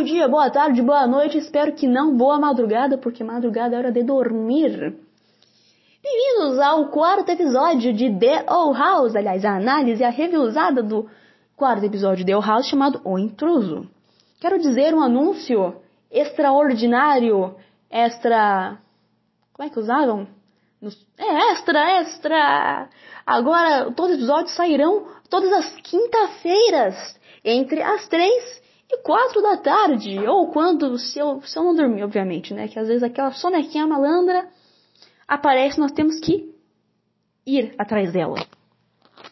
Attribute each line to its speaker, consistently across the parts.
Speaker 1: bom dia, boa tarde, boa noite, espero que não boa madrugada, porque madrugada é hora de dormir. Bem-vindos ao quarto episódio de The Old House, aliás, a análise, a review usada do quarto episódio de The Old House chamado O Intruso. Quero dizer um anúncio extraordinário, extra... como é que usavam? É, extra, extra! Agora, todos os episódios sairão todas as quinta-feiras, entre as três e quatro da tarde, ou quando, se eu, se eu não dormir, obviamente, né? Que às vezes aquela sonequinha malandra aparece, nós temos que ir atrás dela.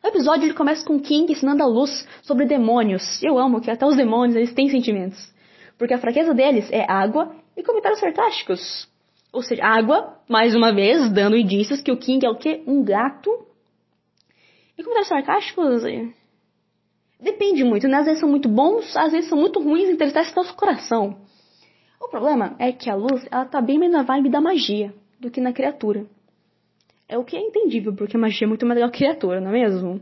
Speaker 1: O episódio ele começa com King ensinando a luz sobre demônios. Eu amo que até os demônios eles têm sentimentos. Porque a fraqueza deles é água e comentários sarcásticos. Ou seja, água, mais uma vez, dando indícios que o King é o quê? Um gato. E comentários sarcásticos Depende muito, né? Às vezes são muito bons, às vezes são muito ruins, interessam nosso coração. O problema é que a luz, ela tá bem mais na vibe da magia do que na criatura. É o que é entendível, porque a magia é muito mais legal que a criatura, não é mesmo?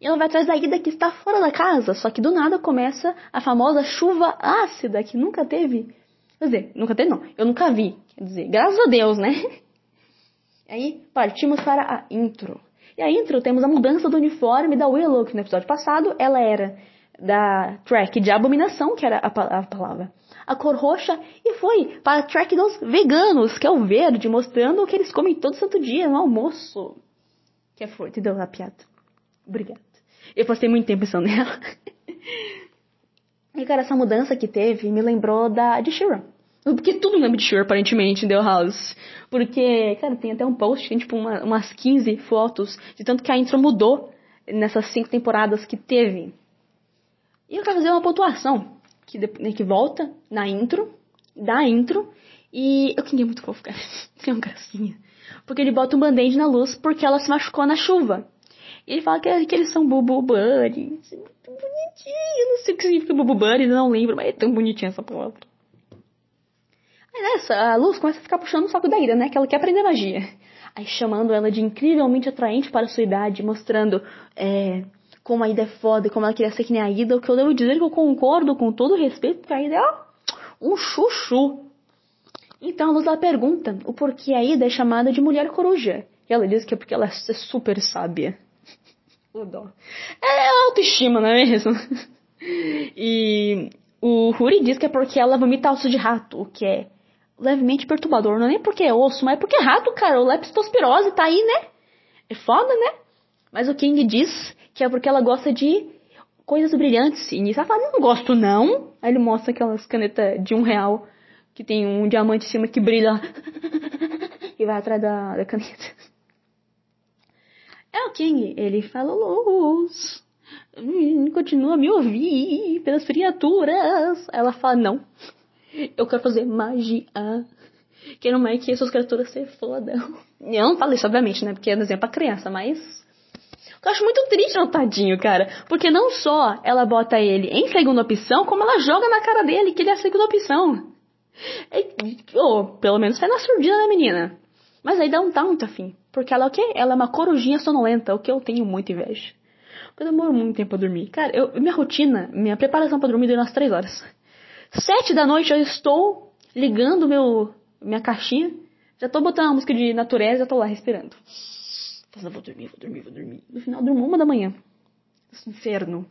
Speaker 1: E ela vai atrás da Ida que está fora da casa, só que do nada começa a famosa chuva ácida que nunca teve. Quer dizer, nunca teve não, eu nunca vi. Quer dizer, graças a Deus, né? Aí partimos para a intro. E a intro temos a mudança do uniforme da Willow, que no episódio passado ela era da track de abominação, que era a, a palavra, a cor roxa, e foi para a track dos veganos, que é o verde, mostrando o que eles comem todo santo dia no almoço. Que é forte, deu a piada. Obrigada. Eu passei muito tempo pensando nela. e cara, essa mudança que teve me lembrou da de Shira. Porque tudo lembra de Shure, aparentemente, em The House. Porque, cara, tem até um post, tem tipo uma, umas 15 fotos de tanto que a intro mudou nessas cinco temporadas que teve. E eu quero fazer uma pontuação que, né, que volta na intro, da intro, e eu queria muito fofo, cara. Tem uma gracinha. Porque ele bota um band-aid na luz porque ela se machucou na chuva. E ele fala que, que eles são bubu muito bonitinho. Eu não sei o que significa bubu eu não lembro, mas é tão bonitinha essa palavra. Nessa, a Luz começa a ficar puxando o saco da Ida, né? Que ela quer aprender magia. Aí chamando ela de incrivelmente atraente para sua idade, mostrando é, como a Ida é foda e como ela queria ser que nem a Ida. O que eu devo dizer é que eu concordo com todo o respeito, porque a Ida é ó, um chuchu. Então a Luz ela pergunta o porquê a Ida é chamada de mulher coruja. E ela diz que é porque ela é super sábia. É autoestima, não é mesmo? E o Huri diz que é porque ela vomita osso de rato, o que é levemente perturbador. Não é nem porque é osso, mas é porque é rato, cara. O leptospirose tá aí, né? É foda, né? Mas o King diz que é porque ela gosta de coisas brilhantes. E nisso ela fala, não gosto não. Aí ele mostra aquelas canetas de um real que tem um diamante em cima que brilha e vai atrás da, da caneta. É o King, ele fala luz. Hum, continua a me ouvir pelas criaturas. Ela fala, não. Eu quero fazer magia. Que não é que essas criaturas se fodam. Eu não falo isso, obviamente, né? Porque é desenho pra criança, mas. Eu acho muito triste no tadinho, cara. Porque não só ela bota ele em segunda opção, como ela joga na cara dele que ele é a segunda opção. É, ou, pelo menos foi na surdina da menina. Mas aí não tá muito afim. Porque ela é o quê? Ela é uma corujinha sonolenta, o que eu tenho muito inveja. Eu demoro muito tempo pra dormir. Cara, eu, minha rotina, minha preparação para dormir deu umas três horas. Sete da noite eu estou ligando meu, minha caixinha. Já tô botando uma música de natureza, já tô lá respirando. Mas eu vou dormir, vou dormir, vou dormir. No final, durmo uma da manhã. Esse inferno.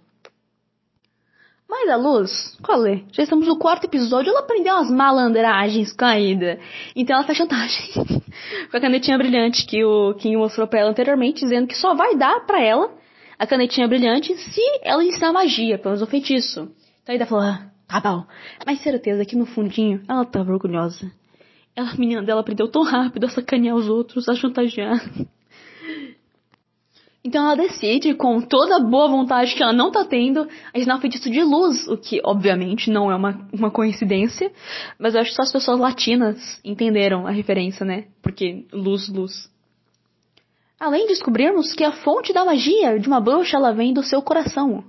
Speaker 1: Mas a luz, qual é? Já estamos no quarto episódio, ela aprendeu umas malandragens com a Ida. Então ela faz chantagem. com a canetinha brilhante que o Kim mostrou pra ela anteriormente, dizendo que só vai dar pra ela a canetinha brilhante se ela ensinar magia, pelo menos o feitiço. Então a Ida falou, ah, Tá bom. Mas certeza que no fundinho ela tava orgulhosa. Ela, a menina dela aprendeu tão rápido a sacanear os outros, a chantagear. Então ela decide, com toda a boa vontade que ela não tá tendo, ensinar o feitiço de luz, o que obviamente não é uma, uma coincidência, mas eu acho que só as pessoas latinas entenderam a referência, né? Porque luz, luz. Além de descobrirmos que a fonte da magia de uma bruxa ela vem do seu coração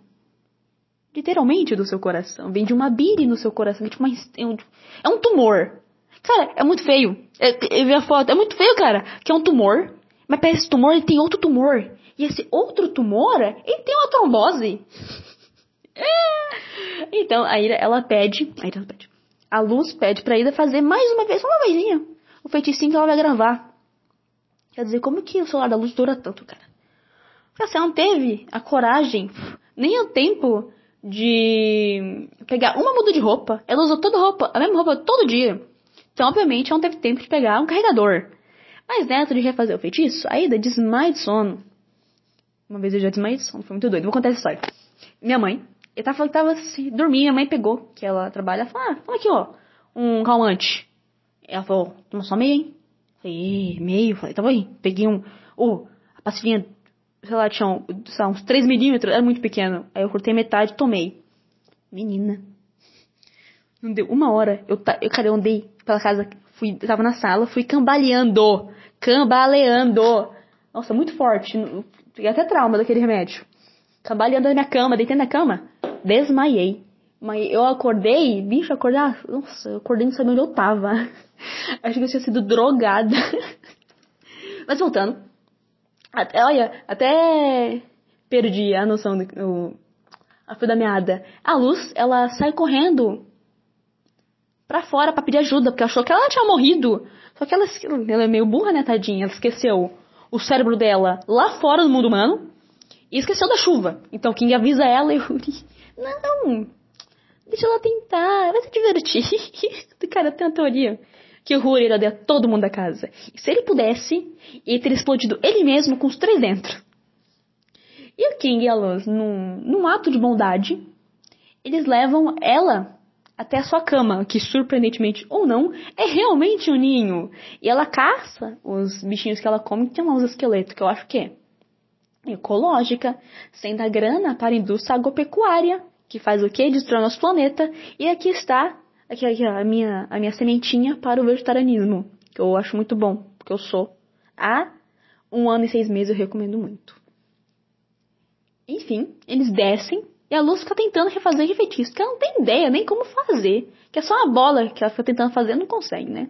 Speaker 1: literalmente do seu coração. Vem de uma bile no seu coração. Tipo é, um, é um tumor. Cara, é muito feio. É, eu vi a foto. É muito feio, cara. Que é um tumor. Mas para esse tumor, ele tem outro tumor. E esse outro tumor, ele tem uma trombose. então, a Ira, ela pede, a Ira, ela pede. A Luz pede pra Ida fazer mais uma vez, uma vezinha, o feiticinho que ela vai gravar. Quer dizer, como que o celular da Luz dura tanto, cara? Porque você não teve a coragem, nem o tempo de pegar uma muda de roupa. Ela usou toda a roupa, a mesma roupa todo dia. Então, obviamente, ela não teve tempo de pegar um carregador. Mas dentro de refazer o feitiço, a Ida desmaia de sono. Uma vez eu já desmaiei de sono, foi muito doido. Vou contar essa história. Minha mãe, eu tava, tava assim, dormindo, minha mãe pegou, que ela trabalha, ela falou, ah, aqui, ó, um calmante. Ela falou, toma só meio, hein? Falei, meio? Falei, tá bom aí. Peguei um, oh, a pastilhinha, sei lá, tinha sei uns 3 milímetros, era muito pequeno. Aí eu cortei metade e tomei. Menina. Não deu uma hora, eu, eu cara, eu andei pela casa, fui, tava na sala, fui cambaleando, cambaleando. Nossa, muito forte, Fiquei até trauma daquele remédio. Cambaleando na minha cama, deitei na cama, desmaiei. Mas eu acordei, bicho, acordar. Nossa, eu acordei não sabia onde eu tava. Acho que eu tinha sido drogada. Mas voltando. Até, olha, até perdi a noção do. a fio da meada. A luz, ela sai correndo pra fora pra pedir ajuda, porque achou que ela tinha morrido. Só que ela, ela é meio burra, né, tadinha? Ela esqueceu o cérebro dela lá fora do mundo humano e esqueceu da chuva. Então King avisa ela e Yuri, não, deixa ela tentar, vai se divertir. Cara, tem uma teoria que o Huri iraria todo mundo da casa. E se ele pudesse, ele teria explodido ele mesmo com os três dentro. E o King e a Luz, num, num ato de bondade, eles levam ela até a sua cama, que surpreendentemente ou não, é realmente um ninho. E ela caça os bichinhos que ela come que tem um esqueleto, que eu acho que é ecológica, sem dar grana para a indústria agropecuária, que faz o quê? Destrói nosso planeta. E aqui está aqui, aqui, a, minha, a minha sementinha para o vegetarianismo, que eu acho muito bom, porque eu sou. Há um ano e seis meses eu recomendo muito. Enfim, eles descem e a Luz fica tentando refazer de feitiço, que ela não tem ideia nem como fazer. Que é só uma bola que ela fica tentando fazer e não consegue, né?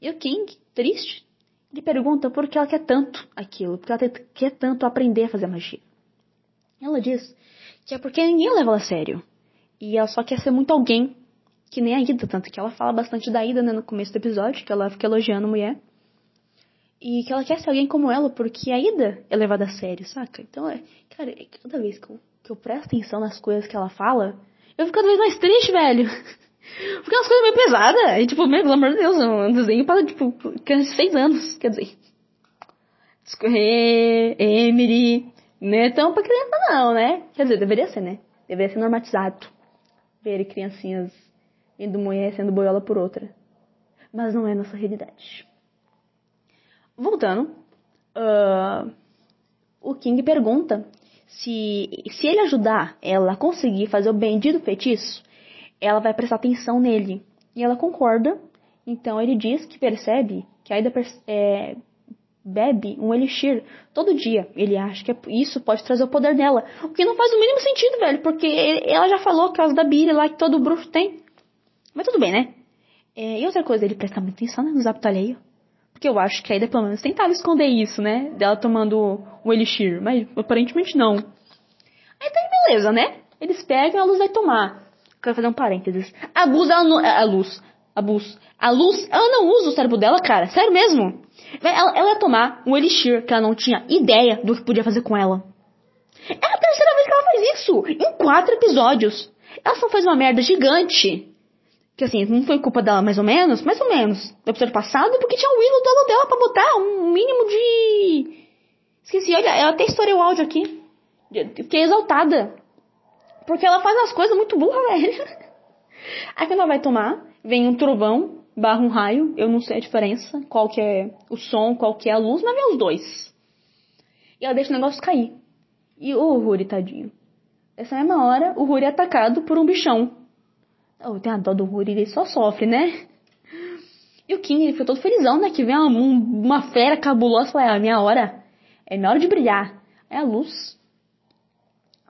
Speaker 1: E o King, triste, ele pergunta por que ela quer tanto aquilo, porque ela quer tanto aprender a fazer magia. Ela diz que é porque ninguém leva ela a sério. E ela só quer ser muito alguém, que nem a Ida, tanto que ela fala bastante da Ida né, no começo do episódio, que ela fica elogiando a mulher. E que ela quer ser alguém como ela, porque a Ida é levada a sério, saca? Então, é, cara, toda vez que eu que eu presto atenção nas coisas que ela fala, eu fico cada vez mais triste, velho. Porque é umas coisas meio pesadas. E, tipo, meu, pelo amor de Deus, um desenho para, tipo, criança de seis anos. Quer dizer. Discorrer, Emery. Não é tão pra criança, não, né? Quer dizer, deveria ser, né? Deveria ser normatizado. Ver criancinhas indo mulher sendo boiola por outra. Mas não é nossa realidade. Voltando. Uh, o King pergunta se, se ele ajudar ela a conseguir fazer o bendito feitiço, ela vai prestar atenção nele. E ela concorda. Então ele diz que percebe que ainda é, bebe um elixir todo dia. Ele acha que isso pode trazer o poder dela. O que não faz o mínimo sentido, velho. Porque ela já falou que causa da bile lá que todo bruxo tem. Mas tudo bem, né? É, e outra coisa, ele presta muita atenção né, nos hábitos alheios. Porque eu acho que a Ida, pelo menos, tentava esconder isso, né? Dela tomando o Elixir. Mas aparentemente não. Aí tá beleza, né? Eles pegam a luz vai tomar. Quero fazer um parênteses. A luz, ela não. A luz. A luz. A luz, ela não usa o cérebro dela, cara. Sério mesmo. Ela, ela ia tomar um Elixir que ela não tinha ideia do que podia fazer com ela. É a terceira vez que ela faz isso. Em quatro episódios. Ela só faz uma merda gigante que assim, não foi culpa dela mais ou menos, mais ou menos, do episódio passado, porque tinha o Willow do lado dela pra botar um mínimo de. Esqueci, olha, ela até estourou o áudio aqui. Fiquei exaltada. Porque ela faz as coisas muito burras, velho. Aí quando ela vai tomar, vem um trovão, barra um raio, eu não sei a diferença, qual que é o som, qual que é a luz, mas vem os dois. E ela deixa o negócio cair. E o oh, Ruri, tadinho. Essa mesma hora, o Ruri é atacado por um bichão. Oh, tem a dó do Ruri, ele só sofre, né? E o King, ele foi todo felizão, né? Que vem uma, uma fera cabulosa e fala, é a minha hora. É minha hora de brilhar. É a luz.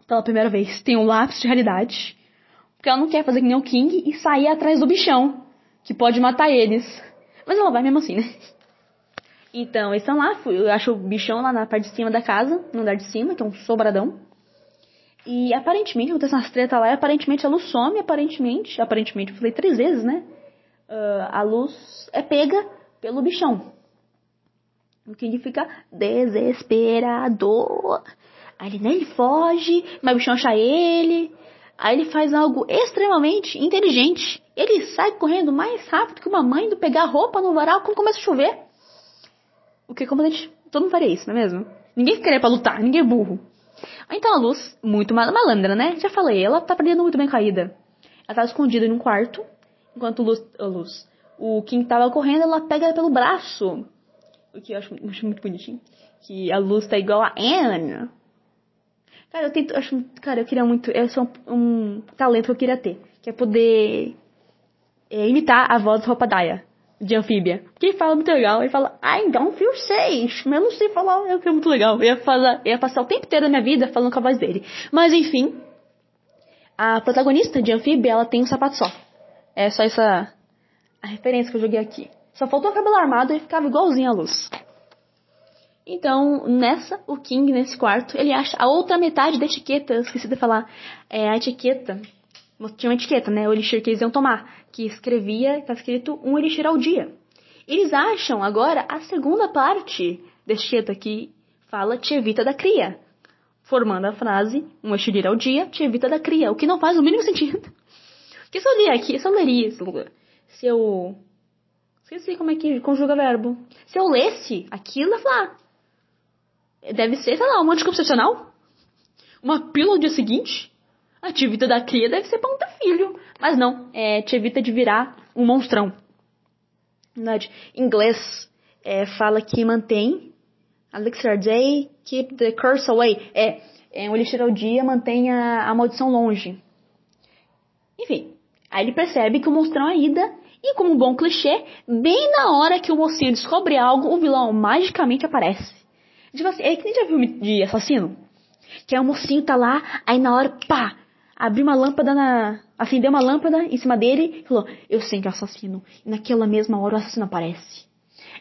Speaker 1: Pela primeira vez, tem um lápis de realidade. Porque ela não quer fazer que nem o King e sair atrás do bichão. Que pode matar eles. Mas ela vai mesmo assim, né? Então, eles estão lá, eu acho o bichão lá na parte de cima da casa, no andar de cima, que é um sobradão. E aparentemente, acontece umas treta lá, e aparentemente a luz some, aparentemente, aparentemente, eu falei três vezes, né? Uh, a luz é pega pelo bichão. O King fica desesperado. Aí ele, né, ele foge, mas o bichão acha ele. Aí ele faz algo extremamente inteligente. Ele sai correndo mais rápido que uma mãe do pegar roupa no varal quando começa a chover. O que como a gente, todo mundo faria isso, não é mesmo? Ninguém querer pra lutar, ninguém é burro. Então a Luz, muito malandra, né? Já falei, ela tá perdendo muito bem caída. Ela tá escondida em um quarto, enquanto Luz, a Luz, o King tava correndo, ela pega ela pelo braço. O que eu acho, acho muito bonitinho. Que a Luz tá igual a Anne. Cara, eu tento, acho, cara, eu queria muito, é só um, um talento que eu queria ter, que é poder é, imitar a voz do Ropadaya de anfíbia. Porque ele fala muito legal. Ele fala, I don't feel safe. Mas eu não sei falar, é muito legal. Eu ia, falar, eu ia passar o tempo inteiro da minha vida falando com a voz dele. Mas enfim, a protagonista de anfíbia, ela tem um sapato só. É só essa a referência que eu joguei aqui. Só faltou o cabelo armado e ficava igualzinho à luz. Então, nessa, o King, nesse quarto, ele acha a outra metade da etiqueta. Eu esqueci de falar. É a etiqueta tinha uma etiqueta, né? O elixir que eles iam tomar, que escrevia, tá escrito um elixir ao dia. Eles acham agora a segunda parte da etiqueta que fala te evita da cria, formando a frase um elixir ao dia te evita da cria, o que não faz o mínimo sentido. Que se eu ler aqui, se eu leria, se eu esqueci como é que conjuga verbo. Se eu lesse aquilo, eu falar, deve ser, sei lá, um anticoncepcional? Uma pílula no dia seguinte? A evita da cria deve ser um filho. Mas não, é, evita de virar um monstrão. Em inglês, é, fala que mantém. Elixir day, keep the curse away. É, é um elixir ao dia mantém a, a maldição longe. Enfim, aí ele percebe que o monstrão é ida. E como um bom clichê, bem na hora que o mocinho descobre algo, o vilão magicamente aparece. Tipo assim, é que nem já viu de assassino? Que é o mocinho tá lá, aí na hora, pá, abriu uma lâmpada na. acendeu uma lâmpada em cima dele e falou: Eu sei que é o assassino. E naquela mesma hora o assassino aparece.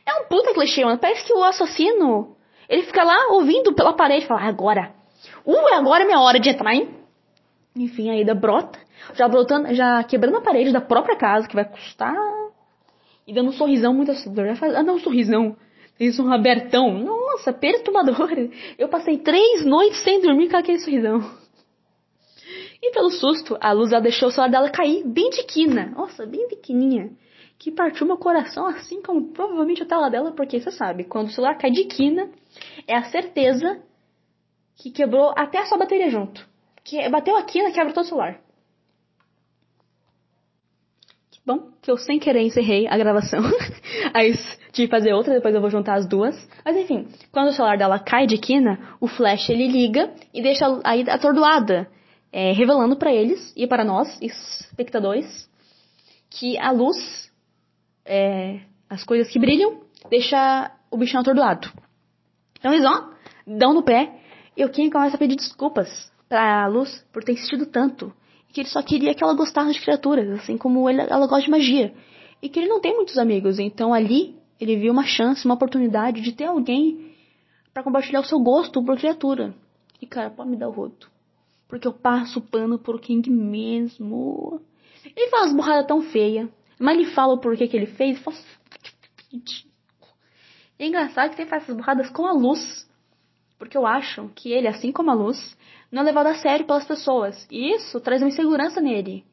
Speaker 1: É um puta clichê, mano. Parece que o assassino. Ele fica lá ouvindo pela parede e fala: Agora. Uh, agora é minha hora de entrar, hein? Enfim, a Ida brota, já brotando, já quebrando a parede da própria casa, que vai custar. E dando um sorrisão muito assustador. Ah, não, um sorrisão. Isso, um abertão. Nossa, perturbador. Eu passei três noites sem dormir com aquele sorrisão. E pelo susto, a luz deixou o celular dela cair bem de quina. Nossa, bem pequenininha. Que partiu meu coração, assim como provavelmente a tela dela, porque você sabe, quando o celular cai de quina, é a certeza que quebrou até a sua bateria junto. Que bateu a quina, quebra todo o celular. Que bom que eu sem querer encerrei a gravação. Aí tive que fazer outra, depois eu vou juntar as duas. Mas enfim, quando o celular dela cai de quina, o flash ele liga e deixa aí atordoada é, revelando para eles e para nós, espectadores, que a luz, é, as coisas que brilham, deixa o bichão atordoado. Então eles ó, dão no pé e o Kim começa a pedir desculpas pra luz por ter insistido tanto. E que ele só queria que ela gostasse de criaturas, assim como ele, ela gosta de magia. E que ele não tem muitos amigos, então ali ele viu uma chance, uma oportunidade de ter alguém para compartilhar o seu gosto por criatura. E cara, pode me dar o rodo. Porque eu passo pano pro King mesmo. Ele faz burradas tão feia. Mas ele fala o porquê que ele fez. Fala... É engraçado que ele faz essas burradas com a luz. Porque eu acho que ele, assim como a luz, não é levado a sério pelas pessoas. E isso traz uma insegurança nele.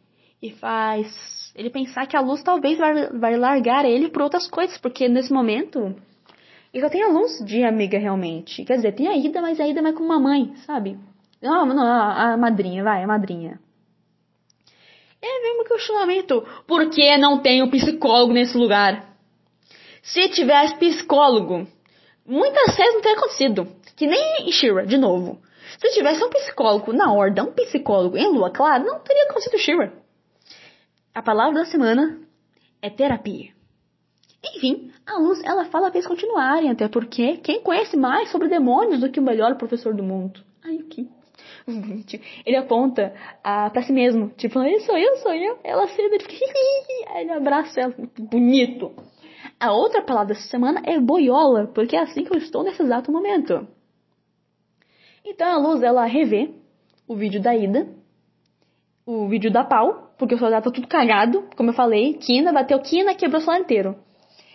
Speaker 1: E faz ele pensar que a luz talvez vai, vai largar ele por outras coisas. Porque nesse momento, ele só tem a luz de amiga realmente. Quer dizer, tem a Ida, mas a Ida é mais uma mãe, sabe? Não, não, a madrinha, vai, a madrinha. É mesmo questionamento. Por que não tem um psicólogo nesse lugar? Se tivesse psicólogo, muitas vezes não teria acontecido. Que nem Shira, de novo. Se tivesse um psicólogo na horda, um psicólogo em lua clara, não teria acontecido Shira. A palavra da semana é terapia. Enfim, a luz ela fala para eles continuarem, até porque quem conhece mais sobre demônios do que o melhor professor do mundo? Que? Ele aponta ah, pra si mesmo. Tipo, eu sou eu, sou eu. Ela ceda, ele fica, aí ele abraça ela, bonito. A outra palavra dessa semana é boiola, porque é assim que eu estou nesse exato momento. Então a Luz, ela revê o vídeo da Ida, o vídeo da Pau, porque o soldado tá tudo cagado, como eu falei, Kina bateu Kina, quebrou o celular inteiro.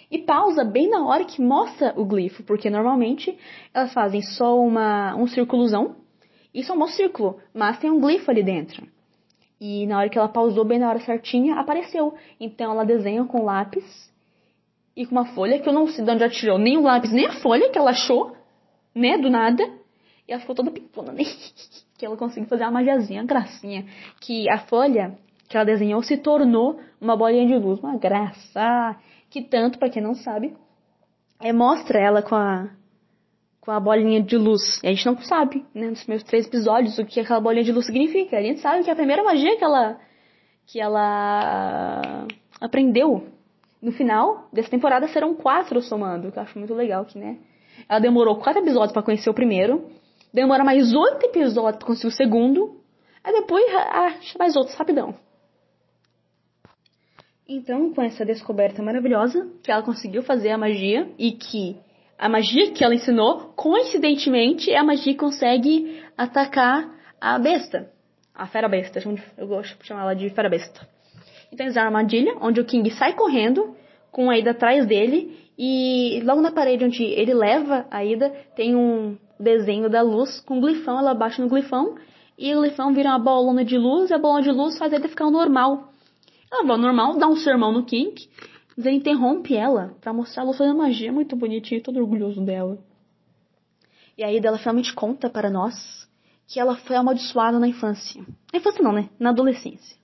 Speaker 1: E pausa bem na hora que mostra o glifo, porque normalmente elas fazem só uma, um círculozão, e só um círculo, mas tem um glifo ali dentro. E na hora que ela pausou, bem na hora certinha, apareceu. Então ela desenha com lápis e com uma folha, que eu não sei de onde ela tirou nem o lápis, nem a folha que ela achou, né, do nada. E ela ficou toda pipona, né? que ela conseguiu fazer uma magiazinha, uma gracinha. Que a folha que ela desenhou se tornou uma bolinha de luz, uma graça. Que tanto, para quem não sabe, é, mostra ela com a, com a bolinha de luz. E a gente não sabe, né, nos meus três episódios, o que aquela bolinha de luz significa. A gente sabe que é a primeira magia que ela, que ela aprendeu no final dessa temporada serão quatro somando, que eu acho muito legal que, né? Ela demorou quatro episódios para conhecer o primeiro, demora mais oito episódios pra conseguir o segundo, aí depois acha mais outros rapidão. Então, com essa descoberta maravilhosa, que ela conseguiu fazer a magia e que a magia que ela ensinou, coincidentemente, é a magia que consegue atacar a besta. A fera besta, eu gosto de chamar ela de fera besta. Então eles uma armadilha, onde o King sai correndo, com a Ida atrás dele, e logo na parede onde ele leva a Ida, tem um desenho da luz com um glifão, ela baixa no glifão, e o glifão vira uma bolona de luz, e a bolona de luz faz ele ficar normal. Ela vai normal, dá um sermão no King, mas ele interrompe ela para mostrar ela fazendo magia muito bonitinha, todo orgulhoso dela. E aí ela finalmente conta para nós que ela foi amaldiçoada na infância. Na infância não, né? Na adolescência.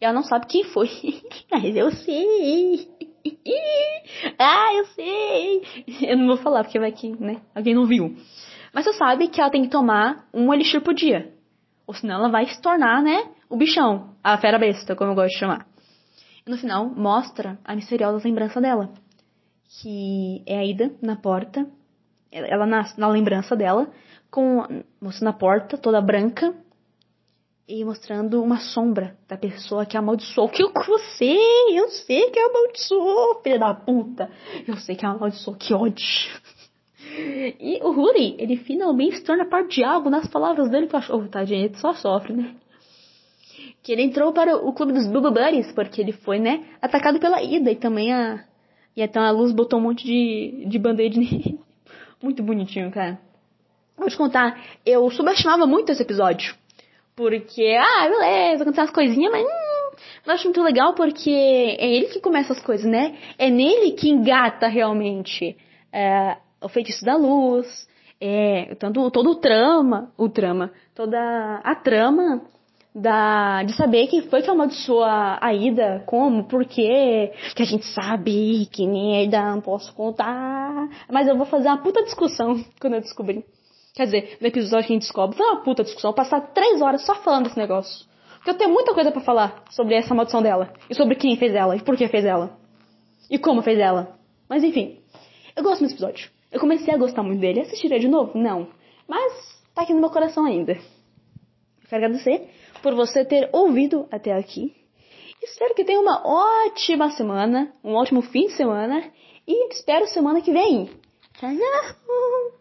Speaker 1: E ela não sabe quem foi. Mas eu sei. ah, eu sei. Eu não vou falar porque vai que, né? Alguém não viu. Mas você sabe que ela tem que tomar um elixir por dia. Ou senão ela vai se tornar, né? O bichão. A fera besta, como eu gosto de chamar. E no final mostra a misteriosa lembrança dela. Que é a Ida na porta. Ela na, na lembrança dela. Com moça na porta, toda branca e mostrando uma sombra da pessoa que amaldiçoou. Que eu sei, eu sei que amaldiçoou, filha da puta. Eu sei que amaldiçoou, que ódio. E o Ruri, ele finalmente se torna parte de algo nas palavras dele que eu acho. Oh, tadinho, ele só sofre, né? Que ele entrou para o clube dos Bubba Buddies, porque ele foi, né, atacado pela Ida e também a. E então a luz botou um monte de, de band-aid nele. Muito bonitinho, cara. Vou te contar, eu subestimava muito esse episódio. Porque, ah, beleza, acontecem as coisinhas, mas hum, eu acho muito legal porque é ele que começa as coisas, né? É nele que engata realmente é, o feitiço da luz, é, tanto, todo o trama, o trama, toda a trama da, de saber quem foi que amaldiçoou a, a Ida, como, por quê, que a gente sabe, que merda, não posso contar, mas eu vou fazer uma puta discussão quando eu descobrir. Quer dizer, no episódio que a gente descobre, foi uma puta discussão, passar três horas só falando desse negócio. Porque eu tenho muita coisa para falar sobre essa maldição dela. E sobre quem fez ela, e por que fez ela. E como fez ela. Mas enfim, eu gosto desse episódio. Eu comecei a gostar muito dele. Assistirei de novo? Não. Mas tá aqui no meu coração ainda. Quero agradecer por você ter ouvido até aqui. Espero que tenha uma ótima semana, um ótimo fim de semana. E espero semana que vem. Tchau!